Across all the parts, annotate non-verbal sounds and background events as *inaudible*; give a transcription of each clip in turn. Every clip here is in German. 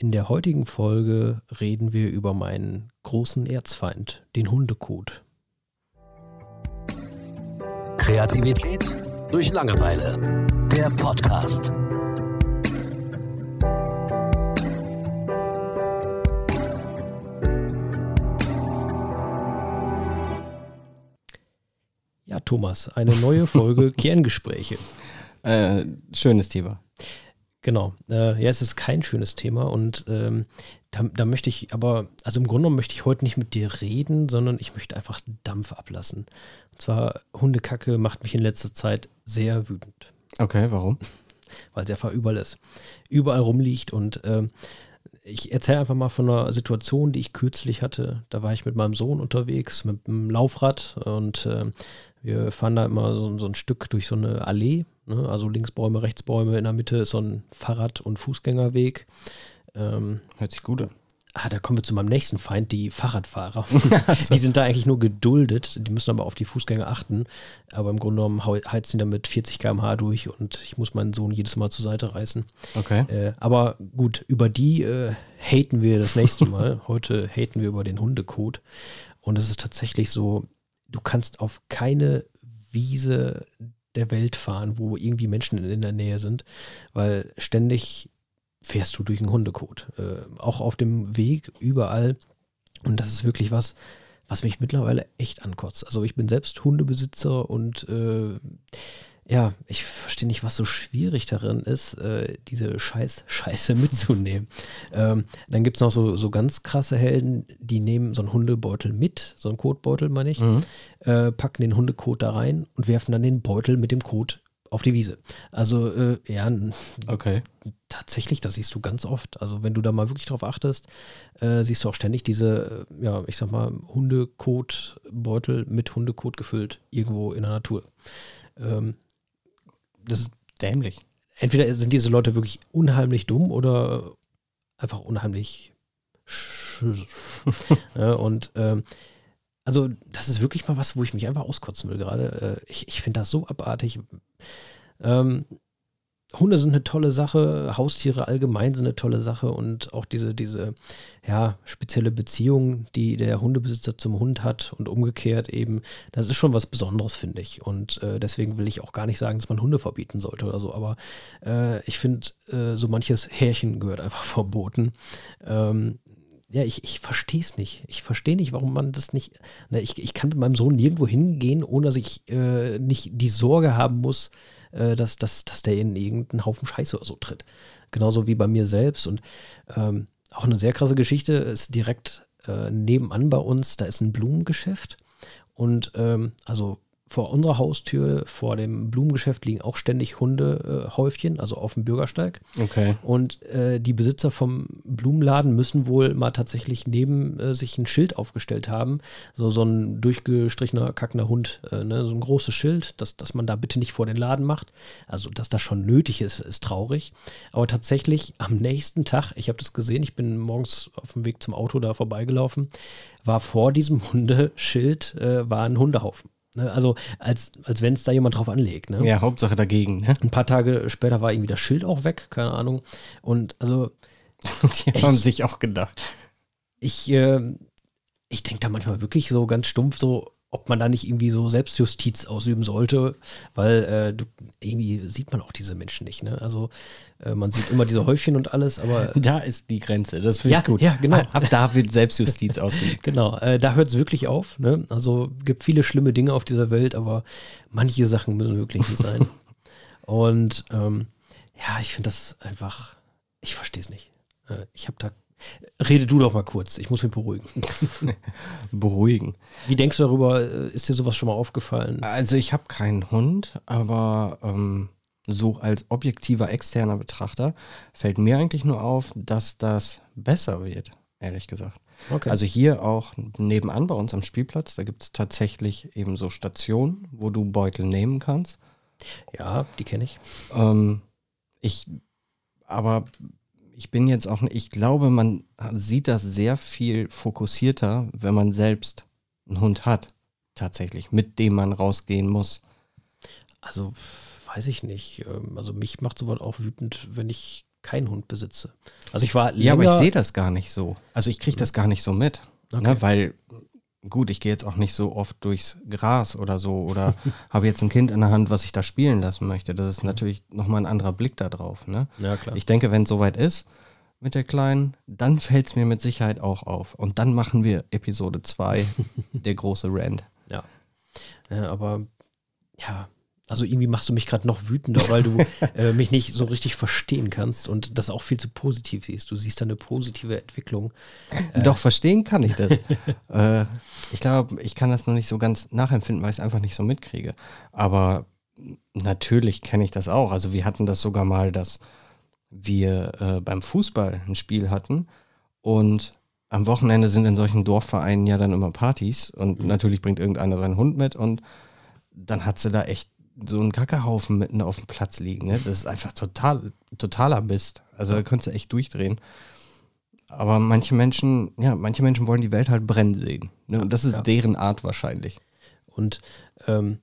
In der heutigen Folge reden wir über meinen großen Erzfeind, den Hundekot. Kreativität durch Langeweile. Der Podcast. Ja, Thomas, eine neue Folge *laughs* Kerngespräche. Äh, schönes Thema. Genau. Äh, ja, es ist kein schönes Thema und ähm, da, da, möchte ich aber, also im Grunde genommen möchte ich heute nicht mit dir reden, sondern ich möchte einfach Dampf ablassen. Und zwar Hundekacke macht mich in letzter Zeit sehr wütend. Okay, warum? Weil es einfach überall ist. Überall rumliegt und ähm, ich erzähle einfach mal von einer Situation, die ich kürzlich hatte. Da war ich mit meinem Sohn unterwegs mit einem Laufrad und äh, wir fahren da immer so, so, ein Stück durch so eine Allee. Ne? Also links Bäume, rechts Bäume. In der Mitte ist so ein Fahrrad- und Fußgängerweg. Ähm, Hört sich gut an. Ah, da kommen wir zu meinem nächsten Feind, die Fahrradfahrer. *laughs* die sind da eigentlich nur geduldet, die müssen aber auf die Fußgänger achten. Aber im Grunde genommen heizen die da mit 40 km/h durch und ich muss meinen Sohn jedes Mal zur Seite reißen. Okay. Äh, aber gut, über die äh, haten wir das nächste *laughs* Mal. Heute haten wir über den Hundekot. Und es ist tatsächlich so, du kannst auf keine Wiese der Welt fahren, wo irgendwie Menschen in der Nähe sind, weil ständig fährst du durch einen Hundekot. Äh, auch auf dem Weg, überall. Und das ist wirklich was, was mich mittlerweile echt ankotzt. Also ich bin selbst Hundebesitzer und äh, ja, ich verstehe nicht, was so schwierig darin ist, äh, diese Scheiß Scheiße mitzunehmen. ähm, dann gibt es noch so, so ganz krasse Helden, die nehmen so einen Hundebeutel mit, so einen Kotbeutel, meine ich, mhm. äh, packen den Hundekot da rein und werfen dann den Beutel mit dem Kot auf die Wiese. Also, äh, ja, okay. tatsächlich, das siehst du ganz oft. Also, wenn du da mal wirklich drauf achtest, äh, siehst du auch ständig diese, äh, ja, ich sag mal, Hundekotbeutel mit Hundekot gefüllt, irgendwo in der Natur. Ähm, das ist dämlich. Entweder sind diese Leute wirklich unheimlich dumm oder einfach unheimlich ja, *laughs* und ähm, also das ist wirklich mal was, wo ich mich einfach auskotzen will gerade. Äh, ich ich finde das so abartig. Ähm, Hunde sind eine tolle Sache, Haustiere allgemein sind eine tolle Sache und auch diese, diese ja, spezielle Beziehung, die der Hundebesitzer zum Hund hat und umgekehrt eben, das ist schon was Besonderes, finde ich. Und äh, deswegen will ich auch gar nicht sagen, dass man Hunde verbieten sollte oder so, aber äh, ich finde, äh, so manches Härchen gehört einfach *laughs* verboten. Ähm, ja, ich, ich verstehe es nicht. Ich verstehe nicht, warum man das nicht. Na, ich, ich kann mit meinem Sohn nirgendwo hingehen, ohne dass ich äh, nicht die Sorge haben muss, äh, dass, dass, dass der in irgendeinen Haufen Scheiße oder so tritt. Genauso wie bei mir selbst. Und ähm, auch eine sehr krasse Geschichte ist direkt äh, nebenan bei uns, da ist ein Blumengeschäft. Und ähm, also vor unserer Haustür, vor dem Blumengeschäft, liegen auch ständig Hundehäufchen, äh, also auf dem Bürgersteig. Okay. Und äh, die Besitzer vom Blumenladen müssen wohl mal tatsächlich neben äh, sich ein Schild aufgestellt haben. So, so ein durchgestrichener, kackender Hund, äh, ne? so ein großes Schild, dass, dass man da bitte nicht vor den Laden macht. Also, dass das schon nötig ist, ist traurig. Aber tatsächlich am nächsten Tag, ich habe das gesehen, ich bin morgens auf dem Weg zum Auto da vorbeigelaufen, war vor diesem Hundeschild äh, war ein Hundehaufen. Ne? Also als, als wenn es da jemand drauf anlegt. Ne? Ja, Hauptsache dagegen. Ne? Ein paar Tage später war irgendwie das Schild auch weg, keine Ahnung. Und also. *laughs* Die haben sich auch gedacht. Ich, äh, ich denke da manchmal wirklich so ganz stumpf so, ob man da nicht irgendwie so Selbstjustiz ausüben sollte, weil äh, irgendwie sieht man auch diese Menschen nicht. Ne? Also äh, man sieht immer diese Häufchen und alles, aber. *laughs* Da ist die Grenze, das finde ja, ich gut. Ja, genau. Ab da wird Selbstjustiz *laughs* ausgeübt. genau, äh, da hört es wirklich auf. Ne? Also gibt viele schlimme Dinge auf dieser Welt, aber manche Sachen müssen wirklich nicht sein. *laughs* und ähm, ja, ich finde das einfach, ich verstehe es nicht. Äh, ich habe da Rede du doch mal kurz, ich muss mich beruhigen. *laughs* beruhigen. Wie denkst du darüber? Ist dir sowas schon mal aufgefallen? Also ich habe keinen Hund, aber ähm, so als objektiver externer Betrachter fällt mir eigentlich nur auf, dass das besser wird, ehrlich gesagt. Okay. Also hier auch nebenan bei uns am Spielplatz, da gibt es tatsächlich eben so Stationen, wo du Beutel nehmen kannst. Ja, die kenne ich. Ähm, ich, aber ich bin jetzt auch, ich glaube, man sieht das sehr viel fokussierter, wenn man selbst einen Hund hat, tatsächlich, mit dem man rausgehen muss. Also, weiß ich nicht. Ähm, also, mich macht sowas auch wütend, wenn ich keinen Hund besitze. Also ich war Ja, aber ich länger- sehe das gar nicht so. Also ich kriege das gar nicht so mit. Okay. Ne, weil, gut, ich gehe jetzt auch nicht so oft durchs Gras oder so oder *laughs* habe jetzt ein Kind in der Hand, was ich da spielen lassen möchte. Das ist natürlich nochmal ein anderer Blick da drauf. Ne? Ja, klar. Ich denke, wenn es soweit ist mit der Kleinen, dann fällt es mir mit Sicherheit auch auf. Und dann machen wir Episode 2, *laughs* der große Rand. Ja. ja. Aber ja, also irgendwie machst du mich gerade noch wütender, weil du *laughs* äh, mich nicht so richtig verstehen kannst und das auch viel zu positiv siehst. Du siehst da eine positive Entwicklung. Doch, verstehen kann ich das. *laughs* äh, ich glaube, ich kann das noch nicht so ganz nachempfinden, weil ich es einfach nicht so mitkriege. Aber natürlich kenne ich das auch. Also wir hatten das sogar mal, dass wir äh, beim Fußball ein Spiel hatten und am Wochenende sind in solchen Dorfvereinen ja dann immer Partys und natürlich bringt irgendeiner seinen Hund mit und dann hat sie da echt so einen Kackerhaufen mitten auf dem Platz liegen. Ne? Das ist einfach total, totaler Mist. Also da könntest du echt durchdrehen. Aber manche Menschen, ja, manche Menschen wollen die Welt halt brennen sehen. Ne? Und das ist Ja. deren Art wahrscheinlich. Und ähm,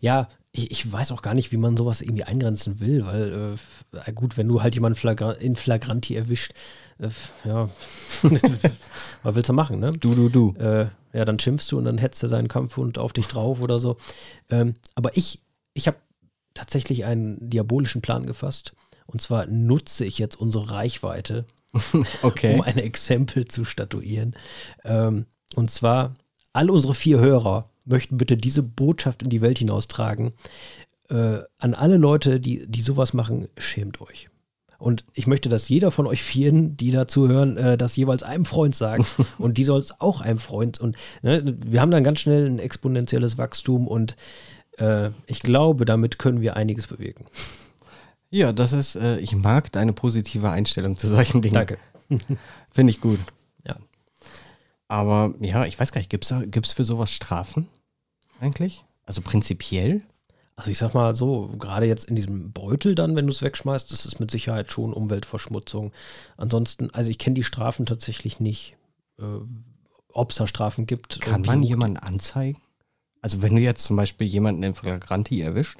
ja, ich, ich weiß auch gar nicht, wie man sowas irgendwie eingrenzen will, weil äh, gut, wenn du halt jemanden flagra in Flagranti erwischt, äh, ja, *laughs* was willst du machen, ne? Du, du, du. äh, ja, dann schimpfst du und dann hetzt er seinen Kampfhund auf dich drauf oder so. Ähm, aber ich, ich habe tatsächlich einen diabolischen Plan gefasst. Und zwar nutze ich jetzt unsere Reichweite, *laughs* Okay. um ein Exempel zu statuieren. Ähm, und zwar, alle unsere vier Hörer möchten bitte diese Botschaft in die Welt hinaustragen. Äh, an alle Leute, die, die sowas machen, schämt euch. Und ich möchte, dass jeder von euch Vieren, die dazu hören, äh, das jeweils einem Freund sagen. *laughs* und die soll es auch einem Freund. Und ne, wir haben dann ganz schnell ein exponentielles Wachstum und äh, ich glaube, damit können wir einiges bewirken. Ja, das ist, äh, ich mag deine positive Einstellung zu solchen Dingen. Danke. Finde ich gut. Ja. Aber ja, ich weiß gar nicht, gibt es gibt's für sowas Strafen eigentlich? Also prinzipiell? Also ich sag mal so, gerade jetzt in diesem Beutel dann, wenn du es wegschmeißt, das ist mit Sicherheit schon Umweltverschmutzung. Ansonsten, also ich kenne die Strafen tatsächlich nicht. Äh, Ob es da Strafen gibt. Kann man jemanden anzeigen? Also wenn du jetzt zum Beispiel jemanden in Flagranti erwischt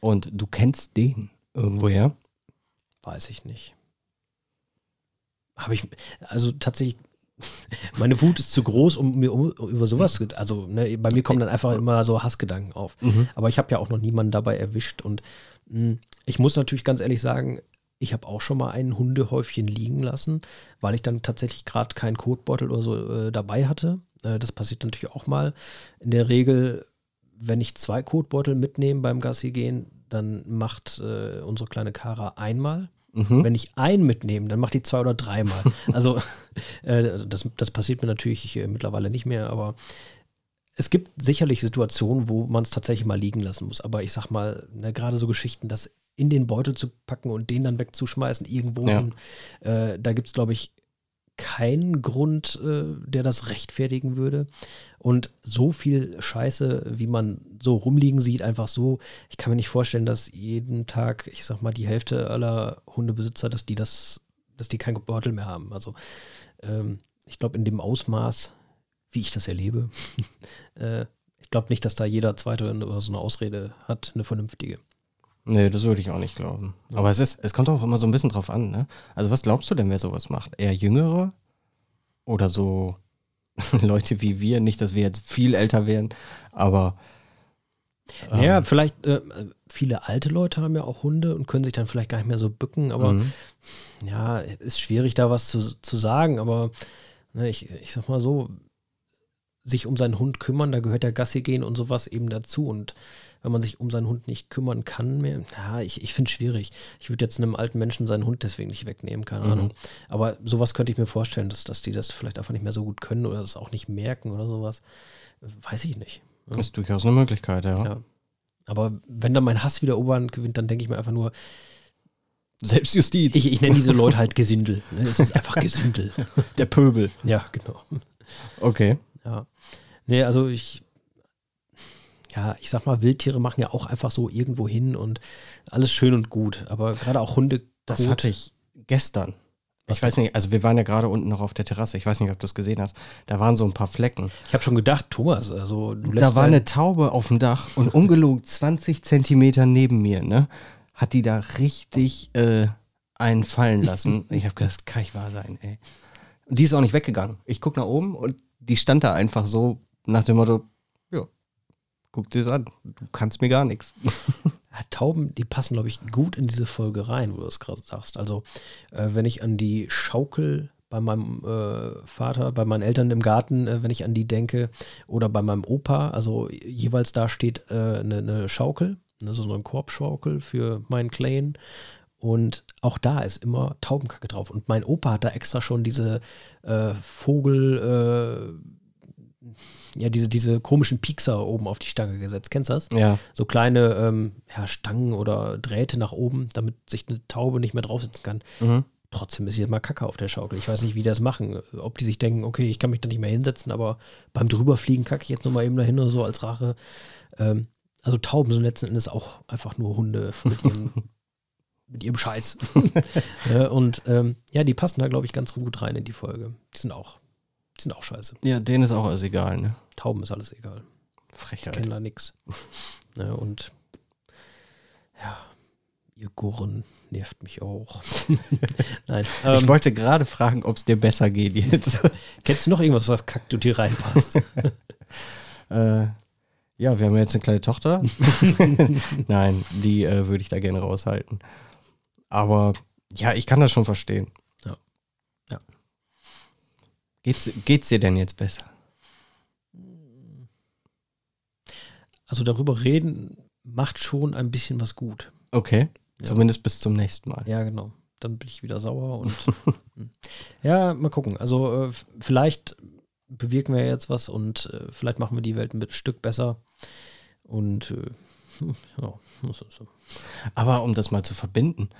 und du kennst den irgendwoher, Weiß ich nicht. Habe ich, also tatsächlich, *laughs* meine Wut ist zu groß, um mir um, über sowas, zu- also ne, bei mir kommen dann einfach immer so Hassgedanken auf. Aber ich habe ja auch noch niemanden dabei erwischt und mh, ich muss natürlich ganz ehrlich sagen, ich habe auch schon mal ein Hundehäufchen liegen lassen, weil ich dann tatsächlich gerade keinen Kotbeutel oder so äh, dabei hatte. Äh, das passiert natürlich auch mal. In der Regel, wenn ich zwei Kotbeutel mitnehme beim Gassi gehen, dann macht äh, unsere kleine Kara einmal. Mhm. Wenn ich einen mitnehme, dann macht die zwei oder dreimal. *laughs* Also äh, das, das passiert mir natürlich äh, mittlerweile nicht mehr, aber es gibt sicherlich Situationen, wo man es tatsächlich mal liegen lassen muss. Aber ich sag mal, ne, gerade so Geschichten, das in den Beutel zu packen und den dann wegzuschmeißen, irgendwo Ja. hin, äh, da gibt es, glaube ich, keinen Grund, äh, der das rechtfertigen würde. Und so viel Scheiße, wie man so rumliegen sieht, einfach so, ich kann mir nicht vorstellen, dass jeden Tag, ich sag mal, die Hälfte aller Hundebesitzer, dass die das, dass die kein Beutel mehr haben. Also ähm, ich glaube, in dem Ausmaß, wie ich das erlebe, *laughs* äh, ich glaube nicht, dass da jeder zweite oder so eine Ausrede hat, eine vernünftige. Nee, das würde ich auch nicht glauben. Aber es ist, es kommt auch immer so ein bisschen drauf an, ne? Also was glaubst du denn, wer sowas macht? Eher Jüngere? Oder so *laughs* Leute wie wir? Nicht, dass wir jetzt viel älter wären, aber ähm, Naja, vielleicht, äh, viele alte Leute haben ja auch Hunde und können sich dann vielleicht gar nicht mehr so bücken, aber mhm. ja, ist schwierig da was zu, zu sagen, aber ne, ich, ich sag mal so, sich um seinen Hund kümmern, da gehört der Gassi gehen und sowas eben dazu und wenn man sich um seinen Hund nicht kümmern kann mehr, ja, ich, ich finde es schwierig. Ich würde jetzt einem alten Menschen seinen Hund deswegen nicht wegnehmen, keine Mhm. Ahnung. Aber sowas könnte ich mir vorstellen, dass, dass die das vielleicht einfach nicht mehr so gut können oder das auch nicht merken oder sowas. Weiß ich nicht. ist durchaus eine Möglichkeit, ja. Ja. Aber wenn dann mein Hass wieder Oberhand gewinnt, dann denke ich mir einfach nur, Selbstjustiz, ich, ich nenne diese Leute halt Gesindel. Ne? Es ist einfach Gesindel. *laughs* der Pöbel. Ja, genau. Okay. Ja. Nee, also ich, ja, ich sag mal, Wildtiere machen ja auch einfach so irgendwo hin und alles schön und gut. Aber gerade auch Hunde. Das hatte ich gestern. Was Ich weiß nicht, also wir waren ja gerade unten noch auf der Terrasse. Ich weiß nicht, ob du es gesehen hast. Da waren so ein paar Flecken. Ich habe schon gedacht, Thomas, also du lässt Da war eine Taube auf dem Dach und ungelogen 20 Zentimeter neben mir, ne? Hat die da richtig äh, einen fallen lassen. *laughs* Ich habe gedacht, das kann nicht wahr sein, ey. Und die ist auch nicht weggegangen. Ich gucke nach oben und die stand da einfach so nach dem Motto, guck dir das an, du kannst mir gar nichts. *laughs* Ja, Tauben, die passen, glaube ich, gut in diese Folge rein, wo du es gerade sagst. Also, äh, wenn ich an die Schaukel bei meinem äh, Vater, bei meinen Eltern im Garten, äh, wenn ich an die denke, oder bei meinem Opa, also jeweils da steht eine äh, ne, Schaukel, ne, so eine Korbschaukel für meinen Clan. Und auch da ist immer Taubenkacke drauf. Und mein Opa hat da extra schon diese äh, Vogel, äh, ja, diese, diese komischen Piekser oben auf die Stange gesetzt. Kennst du das? Ja. So kleine ähm, ja, Stangen oder Drähte nach oben, damit sich eine Taube nicht mehr draufsetzen kann. Mhm. Trotzdem ist hier mal Kacke auf der Schaukel. Ich weiß nicht, wie die das machen. Ob die sich denken, okay, ich kann mich da nicht mehr hinsetzen, aber beim Drüberfliegen kacke ich jetzt nochmal eben dahin oder so als Rache. Ähm, also Tauben sind letzten Endes auch einfach nur Hunde mit ihrem, *laughs* mit ihrem Scheiß. *laughs* ja, und ähm, ja, die passen da, glaube ich, ganz gut rein in die Folge. Die sind auch, sind auch scheiße. Ja, denen ist auch alles egal, ne? Tauben ist alles egal. Frechheit. kennen da nix. Ja, *laughs* und ja, ihr Gurren nervt mich auch. *laughs* Nein. ich Ähm, wollte gerade fragen, ob es dir besser geht jetzt. *laughs* kennst du noch irgendwas, was hier reinpasst? äh, ja, wir haben jetzt eine kleine Tochter. Nein, die äh, würde ich da gerne raushalten. Aber ja, ich kann das schon verstehen. Geht's, geht's dir denn jetzt besser? Also darüber reden macht schon ein bisschen was gut. Okay. Ja. Zumindest bis zum nächsten Mal. Ja, genau. Dann bin ich wieder sauer und *laughs* hm. ja, mal gucken. Also äh, vielleicht bewirken wir jetzt was und äh, vielleicht machen wir die Welt ein Stück besser. Und äh, *laughs* ja, so, so. Aber um das mal zu verbinden,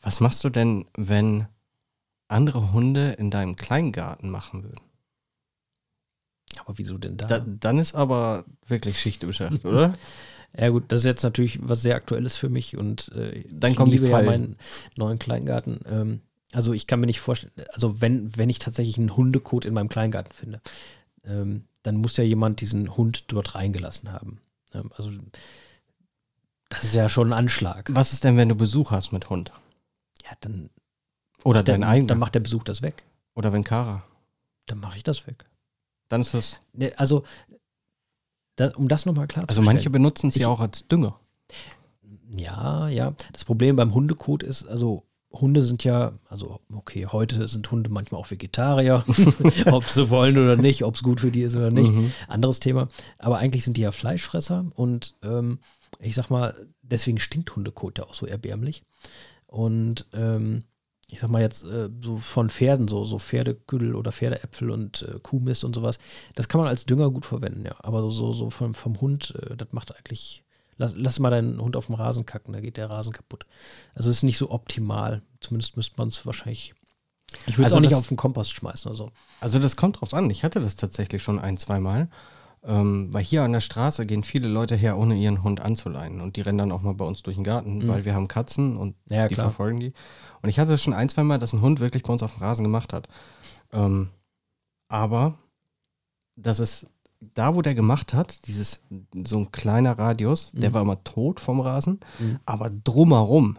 was machst du denn, wenn andere Hunde in deinem Kleingarten machen würden? Aber wieso denn da? Da, dann ist aber wirklich Schicht im Schacht, oder? *laughs* Ja gut, das ist jetzt natürlich was sehr Aktuelles für mich und äh, Dann ich liebe ja meinen neuen Kleingarten. Ähm, also ich kann mir nicht vorstellen, also wenn, wenn ich tatsächlich einen Hundekot in meinem Kleingarten finde, ähm, dann muss ja jemand diesen Hund dort reingelassen haben. Ähm, also das ist ja schon ein Anschlag. Was ist denn, wenn du Besuch hast mit Hund? Ja, dann, Oder dein eigener? dann macht der Besuch das weg. Oder wenn Kara? Dann mache ich das weg. Dann ist das. Ne, Also, da, um das nochmal klar Also manche benutzen es ja auch als Dünger. Ja, ja. Das Problem beim Hundekot ist, also Hunde sind ja, also okay, heute sind Hunde manchmal auch Vegetarier, *laughs* *laughs* ob sie wollen oder nicht, ob es gut für die ist oder nicht, Mhm. anderes Thema. Aber eigentlich sind die ja Fleischfresser und ähm, ich sag mal, deswegen stinkt Hundekot ja auch so erbärmlich. Und ähm, ich sag mal jetzt äh, so von Pferden, so, so Pferdeküdel oder Pferdeäpfel und äh, Kuhmist und sowas, das kann man als Dünger gut verwenden, ja. Aber so, so, so vom, vom Hund, äh, das macht eigentlich, lass, lass mal deinen Hund auf dem Rasen kacken, da geht der Rasen kaputt. Also es ist nicht so optimal. Zumindest müsste man es wahrscheinlich. Ich würde es Also auch nicht auf den Kompost schmeißen oder so. Also das kommt drauf an. Ich hatte das tatsächlich schon ein, zweimal. Ähm, weil hier an der Straße gehen viele Leute her, ohne ihren Hund anzuleinen. Und die rennen dann auch mal bei uns durch den Garten, Mhm. weil wir haben Katzen und Ja, die klar. verfolgen die. Und ich hatte schon ein, zwei Mal, dass ein Hund wirklich bei uns auf dem Rasen gemacht hat. Ähm, aber das ist da, wo der gemacht hat, dieses so ein kleiner Radius, der Mhm. war immer tot vom Rasen, Mhm. aber drumherum,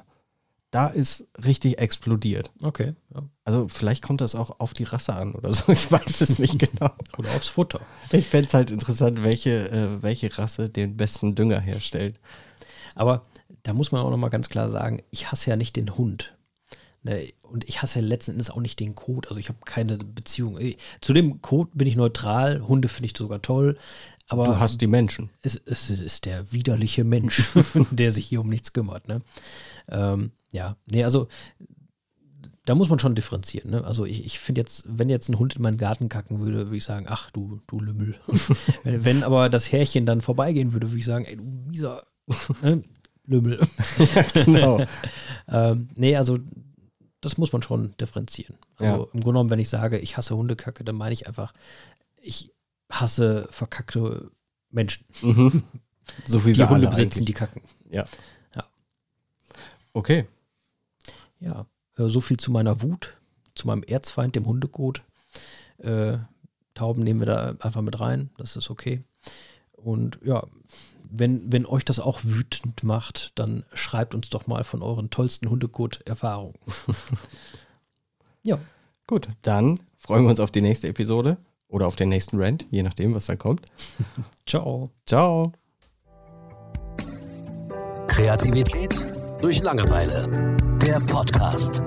da ist richtig explodiert. Okay. Ja. Also vielleicht kommt das auch auf die Rasse an oder so. *laughs* Ich weiß es nicht genau. Oder aufs Futter. Ich fände es halt interessant, welche, äh, welche Rasse den besten Dünger herstellt. Aber da muss man auch nochmal ganz klar sagen, ich hasse ja nicht den Hund. Ne, und ich hasse letzten Endes auch nicht den Code. Also ich habe keine Beziehung. Eh, Zu dem Code bin ich neutral. Hunde finde ich sogar toll. Aber Du hast die Menschen. es, es ist der widerliche Mensch, *laughs* der sich hier um nichts kümmert. Ne? Ähm, ja, nee, also da muss man schon differenzieren. Ne? Also ich, ich finde jetzt, wenn jetzt ein Hund in meinen Garten kacken würde, würde ich sagen, ach du, du Lümmel. wenn, *laughs* wenn aber das Härchen dann vorbeigehen würde, würde ich sagen, ey du mieser ne? Lümmel. *laughs* genau. *laughs* ähm, nee, also das muss man schon differenzieren. Also Ja. im Grunde genommen, wenn ich sage, ich hasse Hundekacke, dann meine ich einfach, ich hasse verkackte Menschen, Mhm. So wie die wir Hunde besitzen, eigentlich. die kacken. Okay. Ja, so viel zu meiner Wut, zu meinem Erzfeind, dem Hundekot. Äh, Tauben nehmen wir da einfach mit rein, das ist okay. Und ja, wenn, wenn euch das auch wütend macht, dann schreibt uns doch mal von euren tollsten Hundekot-Erfahrungen. *laughs* ja. Gut, dann freuen wir uns auf die nächste Episode oder auf den nächsten Rant, je nachdem, was da kommt. *laughs* Ciao. Ciao. Kreativität durch Langeweile. Der Podcast.